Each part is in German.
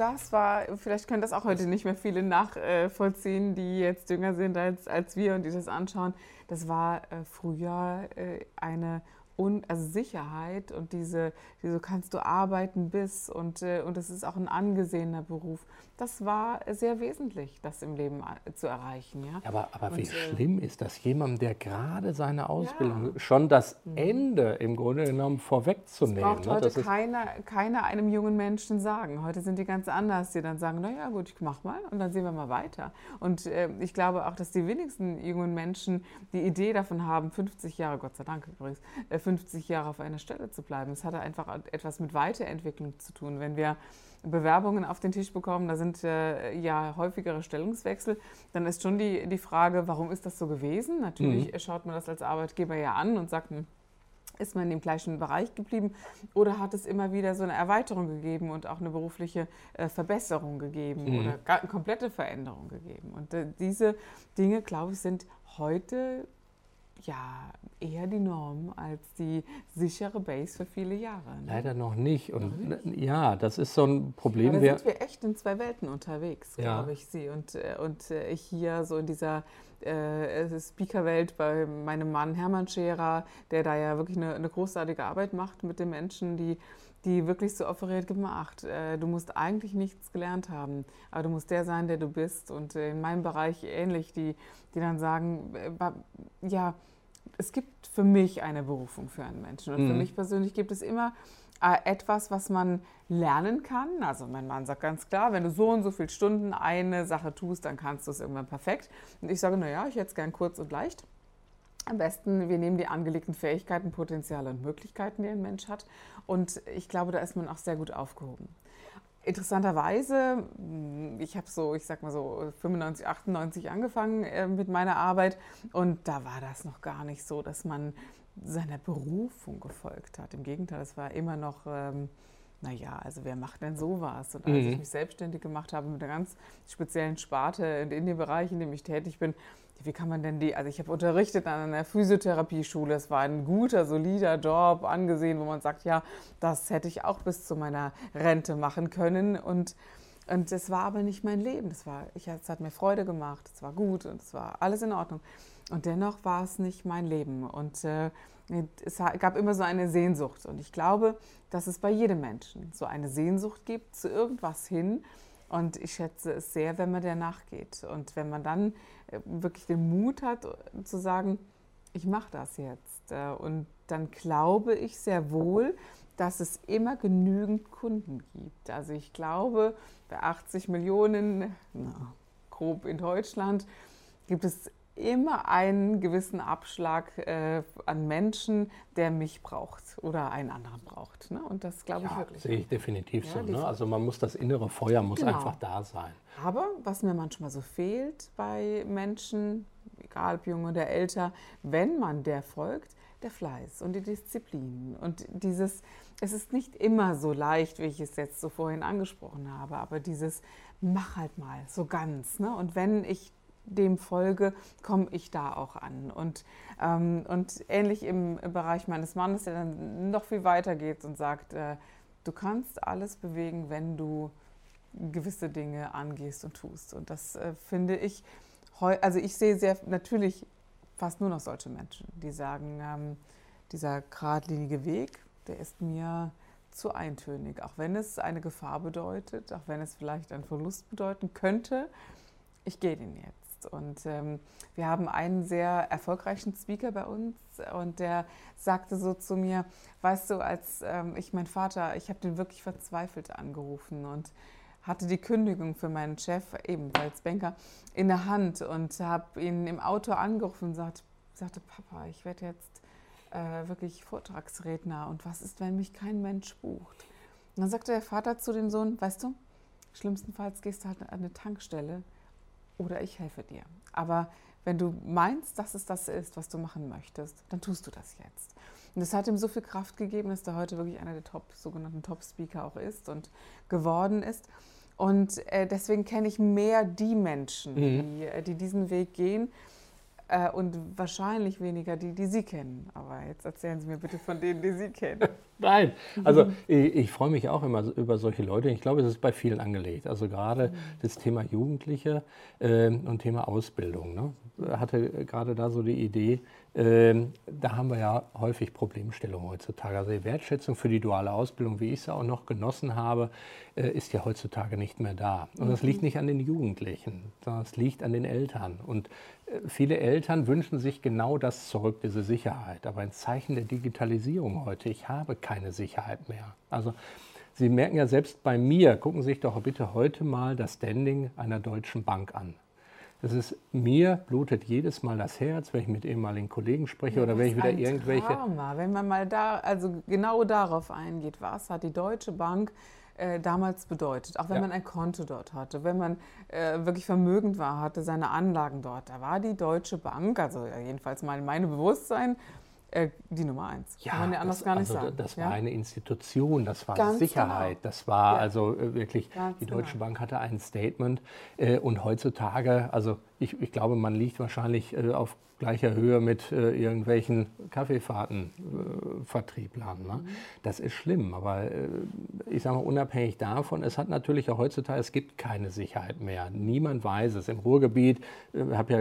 Das war, vielleicht können das auch heute nicht mehr viele nachvollziehen, die jetzt jünger sind als, als wir und die das anschauen. Das war äh, früher äh, eine und also Sicherheit und diese, diese kannst du arbeiten bis und, äh, und es ist auch ein angesehener Beruf. Das war sehr wesentlich, das im Leben äh, zu erreichen. Ja? Aber, aber und, wie äh, schlimm ist das, jemandem, der gerade seine Ausbildung, ja. schon das mhm. Ende im Grunde genommen vorwegzunehmen. Das braucht ne? heute das keiner, keiner einem jungen Menschen sagen. Heute sind die ganz anders, die dann sagen, naja gut, ich mach mal und dann sehen wir mal weiter. Und äh, ich glaube auch, dass die wenigsten jungen Menschen die Idee davon haben, 50 Jahre, Gott sei Dank übrigens, 50 Jahre auf einer Stelle zu bleiben. Es hat einfach etwas mit Weiterentwicklung zu tun. Wenn wir Bewerbungen auf den Tisch bekommen, da sind äh, ja häufigere Stellungswechsel, dann ist schon die, die Frage, warum ist das so gewesen? Natürlich mhm. schaut man das als Arbeitgeber ja an und sagt, hm, ist man in dem gleichen Bereich geblieben oder hat es immer wieder so eine Erweiterung gegeben und auch eine berufliche äh, Verbesserung gegeben mhm. oder eine komplette Veränderung gegeben? Und äh, diese Dinge, glaube ich, sind heute ja eher die Norm als die sichere Base für viele Jahre. Ne? Leider noch nicht. Und noch nicht. ja, das ist so ein Problem. Ja, da sind wir echt in zwei Welten unterwegs, ja. glaube ich, Sie. Und, äh, und äh, ich hier so in dieser äh, Speaker-Welt bei meinem Mann Hermann Scherer, der da ja wirklich eine, eine großartige Arbeit macht mit den Menschen, die die wirklich so offeriert gemacht. Äh, du musst eigentlich nichts gelernt haben, aber du musst der sein, der du bist. Und in meinem Bereich ähnlich, die, die dann sagen, ja, es gibt für mich eine Berufung für einen Menschen. Und mhm. für mich persönlich gibt es immer äh, etwas, was man lernen kann. Also mein Mann sagt ganz klar, wenn du so und so viele Stunden eine Sache tust, dann kannst du es irgendwann perfekt. Und ich sage, naja, ich hätte es gern kurz und leicht. Am besten, wir nehmen die angelegten Fähigkeiten, Potenziale und Möglichkeiten, die ein Mensch hat. Und ich glaube, da ist man auch sehr gut aufgehoben. Interessanterweise, hm, ich habe so, ich sag mal so 95, 98 angefangen äh, mit meiner Arbeit und da war das noch gar nicht so, dass man seiner Berufung gefolgt hat. Im Gegenteil, es war immer noch, ähm, naja, also wer macht denn sowas? Und als mhm. ich mich selbstständig gemacht habe mit einer ganz speziellen Sparte in, in dem Bereich, in dem ich tätig bin, wie kann man denn die, also ich habe unterrichtet an einer Physiotherapieschule, es war ein guter, solider Job angesehen, wo man sagt, ja, das hätte ich auch bis zu meiner Rente machen können und und es war aber nicht mein Leben. Das war, ich, es hat mir Freude gemacht, es war gut und es war alles in Ordnung. Und dennoch war es nicht mein Leben. Und äh, es gab immer so eine Sehnsucht. Und ich glaube, dass es bei jedem Menschen so eine Sehnsucht gibt zu irgendwas hin, und ich schätze es sehr, wenn man der nachgeht. Und wenn man dann äh, wirklich den Mut hat zu sagen, ich mache das jetzt. Äh, und dann glaube ich sehr wohl, dass es immer genügend Kunden gibt. Also ich glaube, bei 80 Millionen, na, grob in Deutschland, gibt es immer einen gewissen Abschlag äh, an Menschen, der mich braucht oder einen anderen braucht. Ne? Und das glaube ich ja, wirklich. Sehe ich definitiv ja, so. Ne? Also man muss das innere Feuer muss genau. einfach da sein. Aber was mir manchmal so fehlt bei Menschen, egal ob jung oder älter, wenn man der folgt, der Fleiß und die Disziplin und dieses, es ist nicht immer so leicht, wie ich es jetzt so vorhin angesprochen habe, aber dieses mach halt mal so ganz. Ne? Und wenn ich dem folge, komme ich da auch an. Und, ähm, und ähnlich im Bereich meines Mannes, der dann noch viel weiter geht und sagt, äh, du kannst alles bewegen, wenn du gewisse Dinge angehst und tust. Und das äh, finde ich, also ich sehe sehr natürlich fast nur noch solche Menschen, die sagen, ähm, dieser geradlinige Weg, der ist mir zu eintönig, auch wenn es eine Gefahr bedeutet, auch wenn es vielleicht einen Verlust bedeuten könnte. Ich gehe den jetzt jetzt. Und ähm, wir haben einen sehr erfolgreichen Speaker bei uns und der sagte so zu mir, weißt du, als ähm, ich meinen Vater, ich habe den wirklich verzweifelt angerufen und hatte die Kündigung für meinen Chef, ebenfalls Banker, in der Hand und habe ihn im Auto angerufen und sagt, sagte, Papa, ich werde jetzt äh, wirklich Vortragsredner und was ist, wenn mich kein Mensch bucht? Und dann sagte der Vater zu dem Sohn, weißt du, Schlimmstenfalls gehst du halt an eine Tankstelle oder ich helfe dir. Aber wenn du meinst, dass es das ist, was du machen möchtest, dann tust du das jetzt. Und es hat ihm so viel Kraft gegeben, dass er heute wirklich einer der Top, sogenannten Top-Speaker auch ist und geworden ist. Und äh, deswegen kenne ich mehr die Menschen, mhm. die, äh, die diesen Weg gehen äh, und wahrscheinlich weniger die, die Sie kennen. Aber jetzt erzählen Sie mir bitte von denen, die Sie kennen. Nein, also ich, ich, freue mich auch immer über solche Leute. Ich glaube, es ist bei vielen angelegt. Also gerade mhm. das Thema Jugendliche äh, und Thema Ausbildung. Ne? Hatte gerade da so die Idee, äh, da haben wir ja häufig Problemstellungen heutzutage. Also die Wertschätzung für die duale Ausbildung, wie ich sie auch noch genossen habe, äh, ist ja heutzutage nicht mehr da. Und das liegt mhm. nicht an den Jugendlichen, sondern es liegt an den Eltern. Und viele Eltern wünschen sich genau das zurück, diese Sicherheit. Aber ein Zeichen der Digitalisierung heute, ich habe keine Sicherheit mehr. Also Sie merken ja selbst bei mir, gucken Sie sich doch bitte heute mal das Standing einer deutschen Bank an. Das ist mir blutet jedes Mal das Herz, wenn ich mit ehemaligen Kollegen spreche ja, oder wenn ich wieder irgendwelche. Trauma. Wenn man mal da, also genau darauf eingeht, was hat die Deutsche Bank äh, damals bedeutet, auch wenn ja. man ein Konto dort hatte, wenn man äh, wirklich vermögend war, hatte seine Anlagen dort, da war die Deutsche Bank, also jedenfalls mal mein Bewusstsein, äh, die Nummer eins. Ja, Kann man ja anders das, gar nicht also, sagen. Das war ja? eine Institution, das war Ganz Sicherheit, genau. das war ja. also äh, wirklich, Ganz die Deutsche genau. Bank hatte ein Statement äh, und heutzutage, also ich, ich, glaube, man liegt wahrscheinlich äh, auf gleicher Höhe mit äh, irgendwelchen Kaffeefahrtenvertrieblern. Ne? Mhm. Das ist schlimm, aber äh, ich sage mal, unabhängig davon, es hat natürlich auch heutzutage, es gibt keine Sicherheit mehr. Niemand weiß es. Im Ruhrgebiet, ich habe ja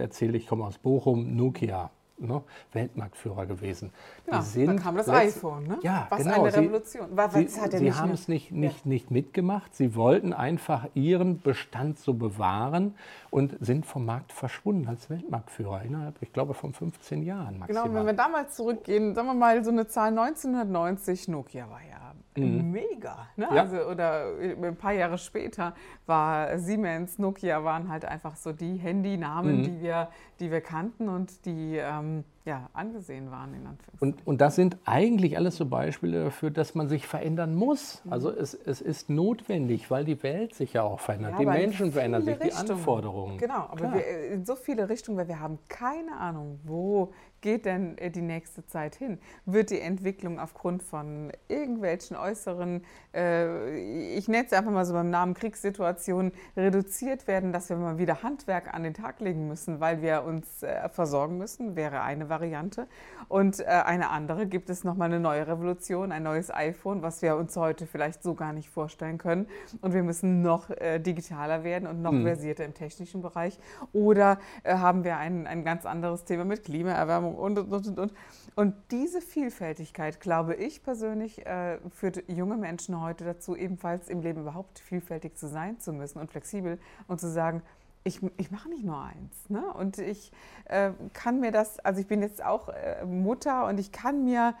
erzählt, ich komme aus Bochum, Nokia ne, Weltmarktführer gewesen. Ja, sind dann kam das iPhone, ne? Ja, Was genau. eine Revolution. Was, sie, er sie haben es nicht, nicht, ja. nicht mitgemacht. Sie wollten einfach ihren Bestand so bewahren und sind vom Markt verschwunden als Weltmarktführer innerhalb, ich glaube, von 15 Jahren maximal. Genau, wenn wir damals zurückgehen, sagen wir mal so eine Zahl 1990, Nokia war ja Mhm. Mega. Ne? Ja. Also, oder ein paar Jahre später war Siemens, Nokia waren halt einfach so die Handynamen, mhm. die, wir, die wir kannten und die ähm, ja, angesehen waren. In und, und das sind eigentlich alles so Beispiele dafür, dass man sich verändern muss. Mhm. Also es, es ist notwendig, weil die Welt sich ja auch verändert. Ja, die Menschen verändern sich, Richtungen. die Anforderungen. Genau, aber wir, in so viele Richtungen, weil wir haben keine Ahnung, wo geht denn äh, die nächste Zeit hin? Wird die Entwicklung aufgrund von irgendwelchen äußeren, äh, ich nenne es einfach mal so beim Namen Kriegssituationen, reduziert werden, dass wir mal wieder Handwerk an den Tag legen müssen, weil wir uns äh, versorgen müssen, wäre eine Variante. Und äh, eine andere gibt es nochmal eine neue Revolution, ein neues iPhone, was wir uns heute vielleicht so gar nicht vorstellen können. Und wir müssen noch äh, digitaler werden und noch hm. versierter im technischen Bereich. Oder äh, haben wir ein, ein ganz anderes Thema mit Klimaerwärmung und, und, und, und. Und diese Vielfältigkeit, glaube ich persönlich, äh, führt junge Menschen heute dazu, ebenfalls im Leben überhaupt vielfältig zu sein zu müssen und flexibel und zu sagen, ich, ich mache nicht nur eins. Ne? Und ich äh, kann mir das, also ich bin jetzt auch äh, Mutter und ich kann mir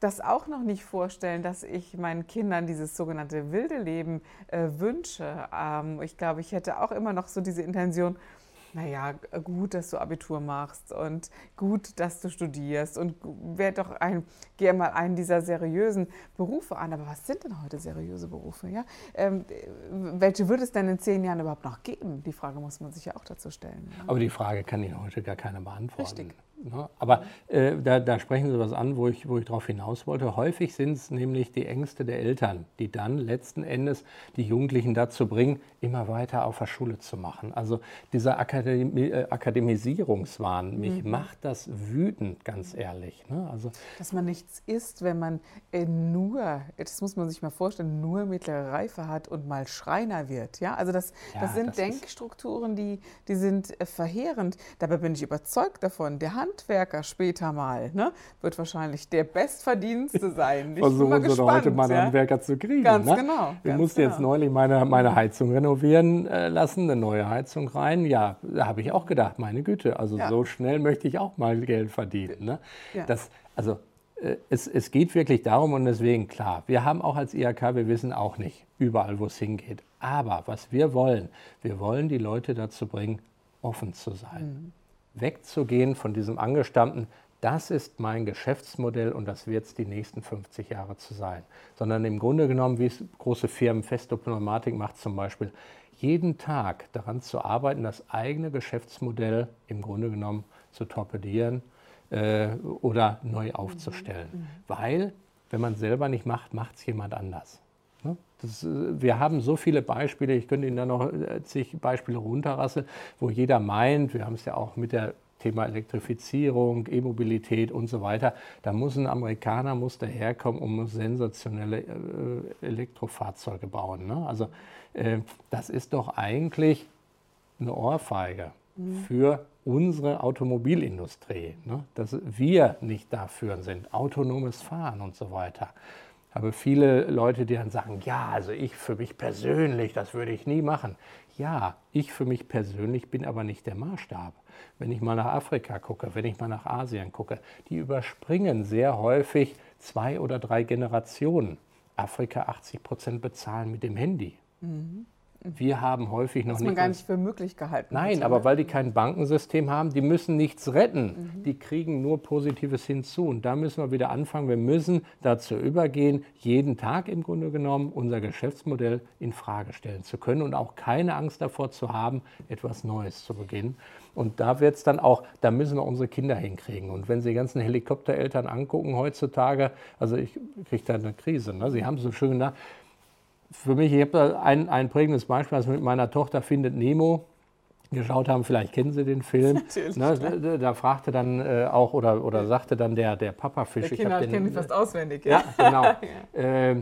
das auch noch nicht vorstellen, dass ich meinen Kindern dieses sogenannte wilde Leben äh, wünsche. Ähm, ich glaube, ich hätte auch immer noch so diese Intention, naja, gut, dass du Abitur machst und gut, dass du studierst und werd doch ein, geh mal einen dieser seriösen Berufe an. Aber was sind denn heute seriöse Berufe? Ja? Ähm, welche wird es denn in zehn Jahren überhaupt noch geben? Die Frage muss man sich ja auch dazu stellen. Ja? Aber die Frage kann Ihnen heute gar keiner beantworten. Richtig. Ne? Aber äh, da, da, sprechen Sie was an, wo ich, wo ich darauf hinaus wollte. Häufig sind es nämlich die Ängste der Eltern, die dann letzten Endes die Jugendlichen dazu bringen, immer weiter auf der Schule zu machen. Also dieser Akademi äh, Akademisierungswahn, mhm. mich macht das wütend, ganz ehrlich. Ne? Also, Dass man nichts ist, wenn man äh, nur, das muss man sich mal vorstellen, nur mittlere Reife hat und mal Schreiner wird. Ja? Also das, ja, das sind das Denkstrukturen, die, die sind äh, verheerend. Dabei bin ich überzeugt davon, der Hand Handwerker später mal, ne, wird wahrscheinlich der Bestverdienste sein. Ich Versuchen Sie doch heute mal einen ja? Handwerker zu kriegen. Ganz ne? genau. Ich musste genau. jetzt neulich meine, meine Heizung renovieren äh, lassen, eine neue Heizung rein. Ja, da habe ich auch gedacht, meine Güte, also ja. so schnell möchte ich auch mal Geld verdienen. Ne? Ja. Das, also äh, es, es, geht wirklich darum und deswegen klar, wir haben auch als IHK, wir wissen auch nicht überall, wo es hingeht. Aber was wir wollen, wir wollen die Leute dazu bringen, offen zu sein. Mhm wegzugehen von diesem angestammten, das ist mein Geschäftsmodell und das wird es die nächsten 50 Jahre zu sein. Sondern im Grunde genommen, wie es große Firmen, Festo Pneumatik macht zum Beispiel, jeden Tag daran zu arbeiten, das eigene Geschäftsmodell im Grunde genommen zu torpedieren äh, oder neu aufzustellen. Mhm. Weil, wenn man es selber nicht macht, macht es jemand anders. Ne? Das, äh, wir haben so viele Beispiele, ich könnte Ihnen da noch äh, zig Beispiele runterrasseln, wo jeder meint, wir haben es ja auch mit der Thema Elektrifizierung, E-Mobilität und so weiter. Da muss ein Amerikaner muss daherkommen und muss sensationelle äh, Elektrofahrzeuge bauen. Ne? Also äh, das ist doch eigentlich eine Ohrfeige mhm. für unsere Automobilindustrie, ne? dass wir nicht dafür sind, autonomes Fahren und so weiter. Aber viele Leute, die dann sagen, ja, also ich für mich persönlich, das würde ich nie machen. Ja, ich für mich persönlich bin aber nicht der Maßstab. Wenn ich mal nach Afrika gucke, wenn ich mal nach Asien gucke, die überspringen sehr häufig zwei oder drei Generationen. Afrika 80 Prozent bezahlen mit dem Handy. Mhm. Wir haben häufig noch nicht. man gar nicht für möglich gehalten Nein, aber weil die kein Bankensystem haben, die müssen nichts retten. Mhm. Die kriegen nur Positives hinzu. Und da müssen wir wieder anfangen. Wir müssen dazu übergehen, jeden Tag im Grunde genommen unser Geschäftsmodell in Frage stellen zu können und auch keine Angst davor zu haben, etwas Neues zu beginnen. Und da wird es dann auch, da müssen wir unsere Kinder hinkriegen. Und wenn Sie die ganzen Helikoptereltern angucken heutzutage, also ich kriege da eine Krise. Ne? Sie haben so schön gesagt, für mich, ich habe ein, ein prägendes Beispiel, also mit meiner Tochter Findet Nemo geschaut haben, vielleicht kennen Sie den Film. Ne, da, da, fragte dann äh, auch oder, oder sagte dann der, der Papafisch. Der Kinder ich kenne fast auswendig. Ja, ja genau. ja. Äh,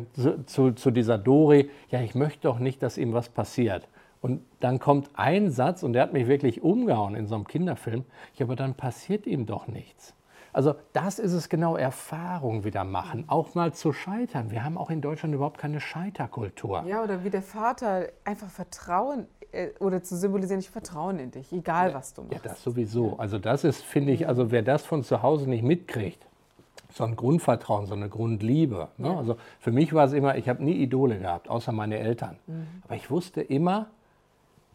zu, zu dieser Dori, ja, ich möchte doch nicht, dass ihm was passiert. Und dann kommt ein Satz, und der hat mich wirklich umgehauen in so einem Kinderfilm, ja, aber dann passiert ihm doch nichts. Also das ist es genau, Erfahrung wieder machen, auch mal zu scheitern. Wir haben auch in Deutschland überhaupt keine Scheiterkultur. Ja, oder wie der Vater einfach Vertrauen äh, oder zu symbolisieren, ich vertraue in dich, egal was du machst. Ja, das sowieso. Also das ist, finde ich, also wer das von zu Hause nicht mitkriegt, so ein Grundvertrauen, so eine Grundliebe. Ne? Ja. Also für mich war es immer, ich habe nie Idole gehabt, außer meine Eltern. Mhm. Aber ich wusste immer,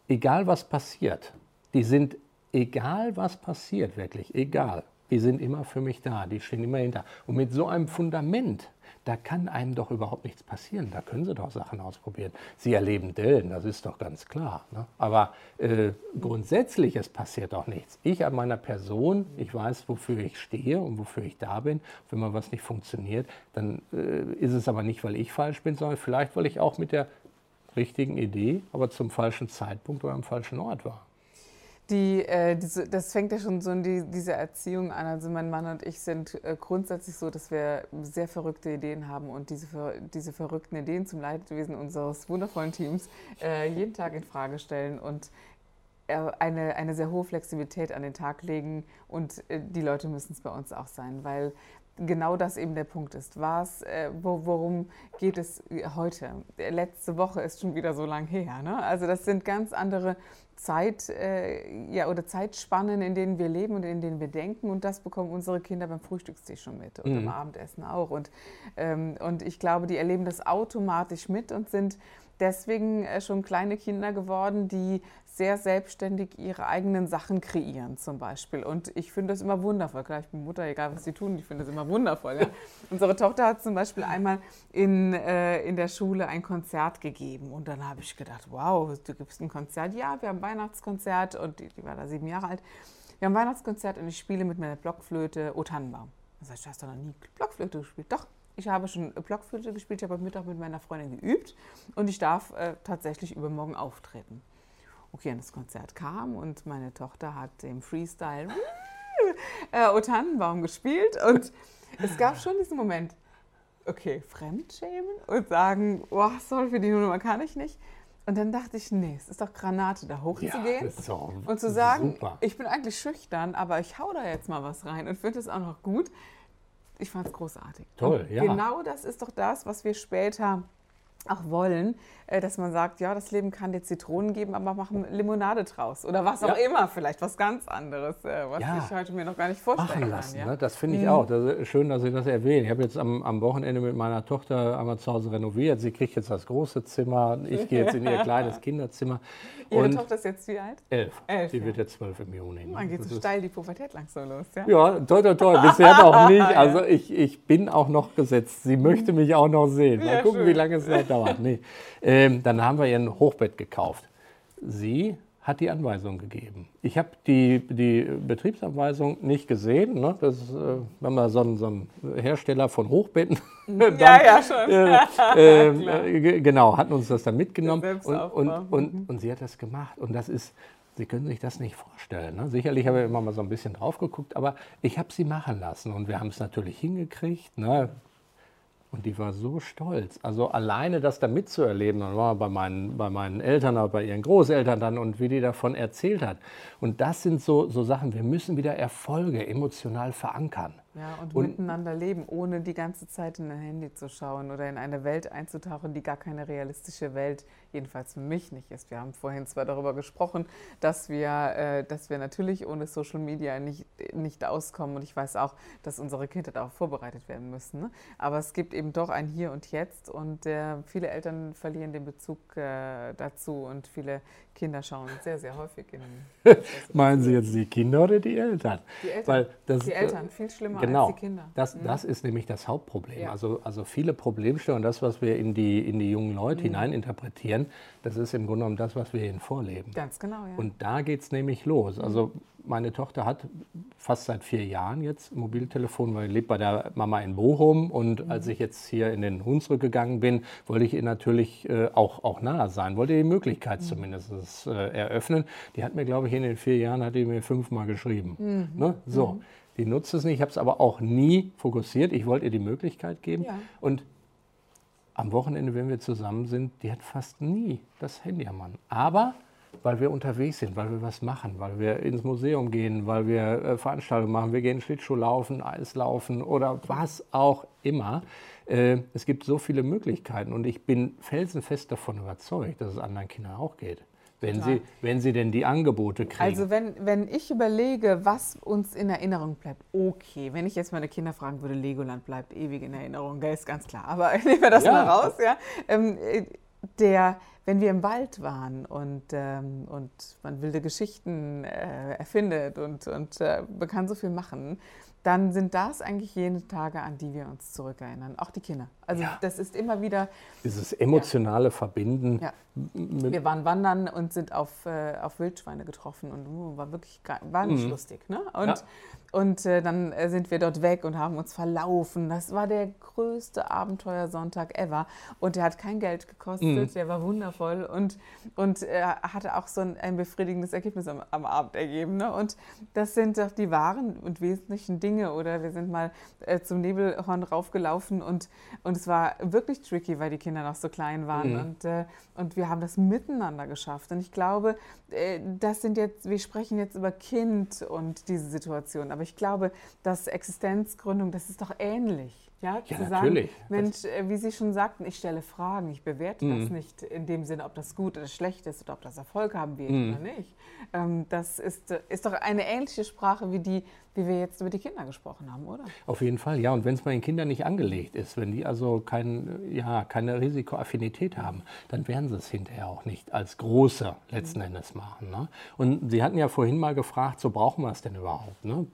egal was passiert, die sind, egal was passiert, wirklich, egal, die sind immer für mich da, die stehen immer hinter. Und mit so einem Fundament, da kann einem doch überhaupt nichts passieren. Da können Sie doch Sachen ausprobieren. Sie erleben Dellen, das ist doch ganz klar. Ne? Aber äh, grundsätzlich, es passiert doch nichts. Ich an meiner Person, ich weiß, wofür ich stehe und wofür ich da bin. Wenn mal was nicht funktioniert, dann äh, ist es aber nicht, weil ich falsch bin, sondern vielleicht, weil ich auch mit der richtigen Idee, aber zum falschen Zeitpunkt oder am falschen Ort war. Die, äh, diese, das fängt ja schon so in die, diese Erziehung an. Also mein Mann und ich sind äh, grundsätzlich so, dass wir sehr verrückte Ideen haben und diese, diese verrückten Ideen zum Leidwesen unseres wundervollen Teams äh, jeden Tag in Frage stellen und äh, eine, eine sehr hohe Flexibilität an den Tag legen und äh, die Leute müssen es bei uns auch sein, weil genau das eben der Punkt ist. Was, äh, wo, worum geht es heute? Letzte Woche ist schon wieder so lang her. Ne? Also das sind ganz andere Zeit äh, ja, oder Zeitspannen, in denen wir leben und in denen wir denken. Und das bekommen unsere Kinder beim Frühstückstisch schon mit und mhm. am Abendessen auch. Und, ähm, und ich glaube, die erleben das automatisch mit und sind deswegen äh, schon kleine Kinder geworden, die sehr selbstständig ihre eigenen Sachen kreieren zum Beispiel. Und ich finde das immer wundervoll. Klar, ich bin Mutter, egal was sie tun, ich finde das immer wundervoll. Ja? Unsere Tochter hat zum Beispiel einmal in, äh, in der Schule ein Konzert gegeben. Und dann habe ich gedacht, wow, du gibst ein Konzert. Ja, wir haben ein Weihnachtskonzert und die, die war da sieben Jahre alt. Wir haben ein Weihnachtskonzert und ich spiele mit meiner Blockflöte O Tannenbaum. Dann sag ich, du hast doch noch nie Blockflöte gespielt. Doch, ich habe schon Blockflöte gespielt, ich habe heute Mittag mit meiner Freundin geübt und ich darf äh, tatsächlich übermorgen auftreten. Okay, und das Konzert kam und meine Tochter hat im Freestyle äh, O Tannenbaum gespielt und es gab schon diesen Moment, okay, Fremdschämen und sagen, boah, soll für die Nummer kann ich nicht. Und dann dachte ich, nee, es ist doch Granate, da hochzugehen ja, und zu sagen, super. ich bin eigentlich schüchtern, aber ich hau da jetzt mal was rein und finde es auch noch gut. Ich fand es großartig. Toll, und ja. Genau das ist doch das, was wir später auch wollen, äh, dass man sagt, ja, das Leben kann dir Zitronen geben, aber machen Limonade draus oder was auch ja. immer, vielleicht was ganz anderes, äh, was ja. ich heute mir noch gar nicht vorstellen Machen lassen, kann. Ja? Ne? Das finde ich mhm. auch. Das schön, dass Sie das erwähnen. Ich habe jetzt am, am, Wochenende mit meiner Tochter einmal zu Hause renoviert. Sie kriegt jetzt das große Zimmer, ich gehe jetzt in ihr kleines Kinderzimmer. Ihre und Tochter ist jetzt wie alt? Elf. elf die wird jetzt zwölf im Juni. Man geht so steil die Pubertät langsam los, ja? Ja, toll, toll, toll. Bisher noch nicht. Also ich, ich bin auch noch gesetzt. Sie möchte mich auch noch sehen. Mal gucken, schön. wie lange es noch dauert. Nee. Ähm, dann haben wir ihren ein Hochbett gekauft. Sie hat die Anweisung gegeben. Ich habe die, die Betriebsanweisung nicht gesehen. Ne? Das, äh, wenn man so ein, so ein Hersteller von Hochbetten. dann, ja, ja, schon. Äh, äh, genau, hatten uns das dann mitgenommen. Und, und, und, mhm. und, sie hat das gemacht. Und das ist, Sie können sich das nicht vorstellen. Ne? Sicherlich habe ich immer mal so ein bisschen drauf geguckt, aber ich habe sie machen lassen. Und wir haben es natürlich hingekriegt. Ne? Und die war so stolz. Also alleine das da mitzuerleben, dann war bei meinen, bei meinen Eltern, aber bei ihren Großeltern dann und wie die davon erzählt hat. Und das sind so, so Sachen, wir müssen wieder Erfolge emotional verankern. Ja, und, und, miteinander leben, ohne die ganze Zeit in ein Handy zu schauen oder in eine Welt einzutauchen, die gar keine realistische Welt, jedenfalls für mich nicht ist. Wir haben vorhin zwar darüber gesprochen, dass wir, äh, dass wir natürlich ohne Social Media nicht, nicht auskommen und ich weiß auch, dass unsere Kinder darauf vorbereitet werden müssen. Ne? Aber es gibt eben doch ein Hier und Jetzt und äh, viele Eltern verlieren den Bezug äh, dazu und viele Kinder schauen sehr, sehr häufig in. Meinen Sie jetzt die Kinder oder die Eltern? Die Eltern, Weil das, die Eltern viel schlimmer genau, als die Kinder. Das, mhm. das ist nämlich das Hauptproblem. Ja. Also, also viele Problemstellungen, das, was wir in die, in die jungen Leute mhm. hineininterpretieren, das ist im Grunde genommen das, was wir ihnen vorleben. Ganz genau, ja. Und da geht es nämlich los. Also meine Tochter hat fast seit vier Jahren jetzt ein Mobiltelefon, weil sie lebt bei der Mama in Bochum. Und mhm. als ich jetzt hier in den Hunsrück gegangen bin, wollte ich ihr natürlich äh, auch, auch nahe sein, wollte ihr die Möglichkeit mhm. zumindest äh, eröffnen. Die hat mir, glaube ich, in den vier Jahren hat die mir fünfmal geschrieben. Mhm. Ne? So, mhm. Die nutzt es nicht. Ich habe es aber auch nie fokussiert. Ich wollte ihr die Möglichkeit geben. Ja. Und am Wochenende, wenn wir zusammen sind, die hat fast nie das Handy am Mann. Aber weil wir unterwegs sind, weil wir was machen, weil wir ins Museum gehen, weil wir äh, Veranstaltungen machen, wir gehen Schlittschuh laufen, Eislaufen oder was auch immer. Äh, es gibt so viele Möglichkeiten und ich bin felsenfest davon überzeugt, dass es anderen Kindern auch geht. Wenn sie, wenn sie denn die Angebote kriegen. Also wenn, wenn ich überlege, was uns in Erinnerung bleibt, okay, wenn ich jetzt meine Kinder fragen würde, Legoland bleibt ewig in Erinnerung, das ist ganz klar. Aber nehmen wir das ja. mal raus, ja. Ähm, äh, der, wenn wir im Wald waren und, ähm, und man wilde Geschichten äh, erfindet und, und äh, man kann so viel machen, dann sind das eigentlich jene Tage, an die wir uns zurückerinnern. Auch die Kinder. Also ja. das ist immer wieder... Dieses emotionale ja. Verbinden. Ja. Wir waren wandern und sind auf, äh, auf Wildschweine getroffen und uh, war wirklich war nicht mhm. lustig. Ne? Und und äh, dann äh, sind wir dort weg und haben uns verlaufen. Das war der größte Abenteuersonntag ever. Und der hat kein Geld gekostet, mhm. der war wundervoll und, und äh, hatte auch so ein, ein befriedigendes Ergebnis am, am Abend ergeben. Ne? Und das sind doch die wahren und wesentlichen Dinge. Oder wir sind mal äh, zum Nebelhorn raufgelaufen und, und es war wirklich tricky, weil die Kinder noch so klein waren. Mhm. Und, äh, und wir haben das miteinander geschafft. Und ich glaube, äh, das sind jetzt, wir sprechen jetzt über Kind und diese Situation. Aber ich glaube, dass Existenzgründung, das ist doch ähnlich. Ja, ja natürlich. sagen, Mensch, äh, wie Sie schon sagten, ich stelle Fragen, ich bewerte mhm. das nicht in dem Sinne, ob das gut oder schlecht ist oder ob das Erfolg haben wird mhm. oder nicht. Ähm, das ist, ist doch eine ähnliche Sprache wie die, wie wir jetzt über die Kinder gesprochen haben, oder? Auf jeden Fall, ja. Und wenn es bei den Kindern nicht angelegt ist, wenn die also kein, ja, keine Risikoaffinität haben, dann werden sie es hinterher auch nicht als Große letzten mhm. Endes machen. Ne? Und Sie hatten ja vorhin mal gefragt, so brauchen wir es denn überhaupt? Ne?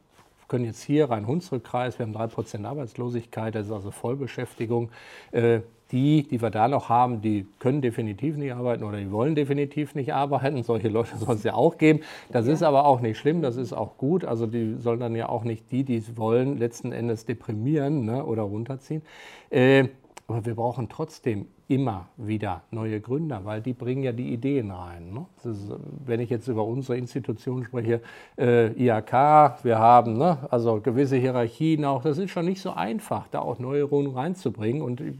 Können jetzt hier rein Hunsrückkreis, wir haben 3% Arbeitslosigkeit, das ist also Vollbeschäftigung. Äh, die, die wir da noch haben, die können definitiv nicht arbeiten oder die wollen definitiv nicht arbeiten. Solche Leute soll es ja auch geben. Das ja. ist aber auch nicht schlimm, das ist auch gut. Also die sollen dann ja auch nicht die, die es wollen, letzten Endes deprimieren ne, oder runterziehen. Äh, aber wir brauchen trotzdem immer wieder neue Gründer, weil die bringen ja die Ideen rein. Ne? Ist, wenn ich jetzt über unsere Institution spreche, äh, IHK, wir haben ne, also gewisse Hierarchien auch, das ist schon nicht so einfach, da auch Neuerungen reinzubringen. Und ich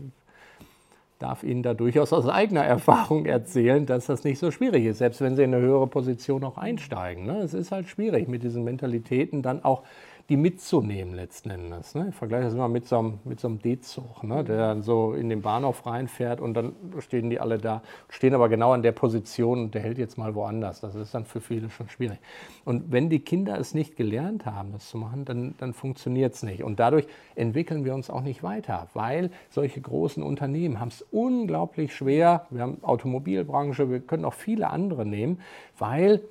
darf Ihnen da durchaus aus eigener Erfahrung erzählen, dass das nicht so schwierig ist, selbst wenn Sie in eine höhere Position auch einsteigen. Ne? Es ist halt schwierig, mit diesen Mentalitäten dann auch die mitzunehmen letzten Endes. Ne? Ich vergleiche das immer mit so einem, mit so einem D-Zug, ne? der dann so in den Bahnhof reinfährt und dann stehen die alle da, stehen aber genau an der Position und der hält jetzt mal woanders. Das ist dann für viele schon schwierig. Und wenn die Kinder es nicht gelernt haben, das zu machen, dann, dann funktioniert es nicht. Und dadurch entwickeln wir uns auch nicht weiter, weil solche großen Unternehmen haben es unglaublich schwer. Wir haben Automobilbranche, wir können auch viele andere nehmen, weil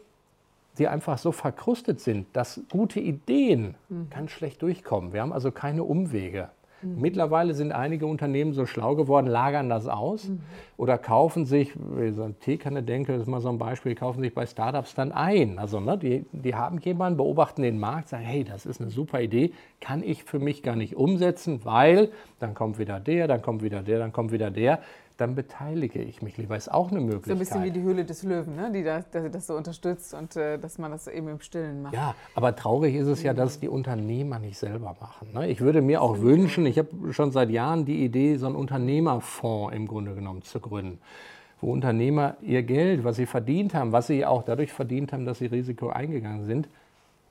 die einfach so verkrustet sind, dass gute Ideen mhm. ganz schlecht durchkommen. Wir haben also keine Umwege. Mhm. Mittlerweile sind einige Unternehmen so schlau geworden, lagern das aus mhm. oder kaufen sich, wie so ein Teekanne denke, das ist mal so ein Beispiel, kaufen sich bei Startups dann ein. Also ne, die, die haben jemanden, beobachten den Markt, sagen, hey, das ist eine super Idee, kann ich für mich gar nicht umsetzen, weil dann kommt wieder der, dann kommt wieder der, dann kommt wieder der dann beteilige ich mich lieber. Ist auch eine Möglichkeit. So ein bisschen wie die Höhle des Löwen, ne? die das, das so unterstützt und äh, dass man das eben im Stillen macht. Ja, aber traurig ist es ja, dass die Unternehmer nicht selber machen. Ne? Ich würde mir auch wünschen, ich habe schon seit Jahren die Idee, so einen Unternehmerfonds im Grunde genommen zu gründen wo Unternehmer ihr Geld, was sie verdient haben, was sie auch dadurch verdient haben, dass sie Risiko eingegangen sind,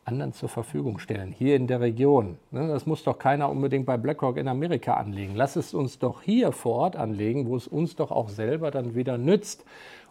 anderen zur Verfügung stellen, hier in der Region. Ne, das muss doch keiner unbedingt bei BlackRock in Amerika anlegen. Lass es uns doch hier vor Ort anlegen, wo es uns doch auch selber dann wieder nützt.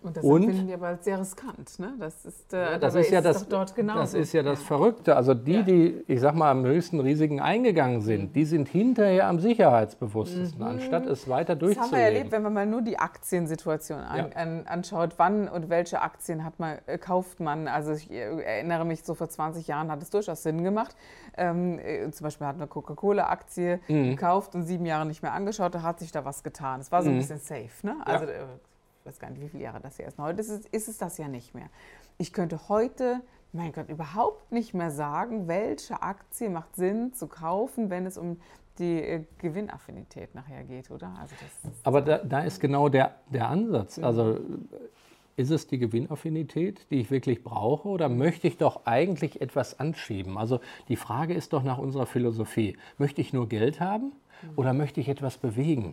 Und das empfinden wir aber sehr riskant. Ne? Das ist, äh, das ist ja ist das, dort genauso. Das ist ja das ja. Verrückte. Also die, ja. die, ich sag mal, am höchsten Risiken eingegangen sind, mhm. die sind hinterher am sicherheitsbewusstesten, mhm. anstatt es weiter durchzulegen. Das haben wir erlebt, wenn man mal nur die Aktiensituation an, ja. an, anschaut. Wann und welche Aktien hat man, äh, kauft man? Also ich äh, erinnere mich, so vor 20 Jahren hat es durchaus Sinn gemacht. Ähm, äh, zum Beispiel hat eine Coca-Cola-Aktie mhm. gekauft und sieben Jahre nicht mehr angeschaut, da hat sich da was getan. Es war so ein mhm. bisschen safe. Ne? Also, äh, ich weiß gar nicht, wie viele Jahre das hier ist. Heute ist es, ist es das ja nicht mehr. Ich könnte heute, mein Gott, überhaupt nicht mehr sagen, welche Aktie macht Sinn zu kaufen, wenn es um die äh, Gewinnaffinität nachher geht, oder? Also Aber da, da, ist genau der, der Ansatz. Mhm. Also ist es die Gewinnaffinität, die ich wirklich brauche, oder möchte ich doch eigentlich etwas anschieben? Also die Frage ist doch nach unserer Philosophie, möchte ich nur Geld haben mhm. oder möchte ich etwas bewegen?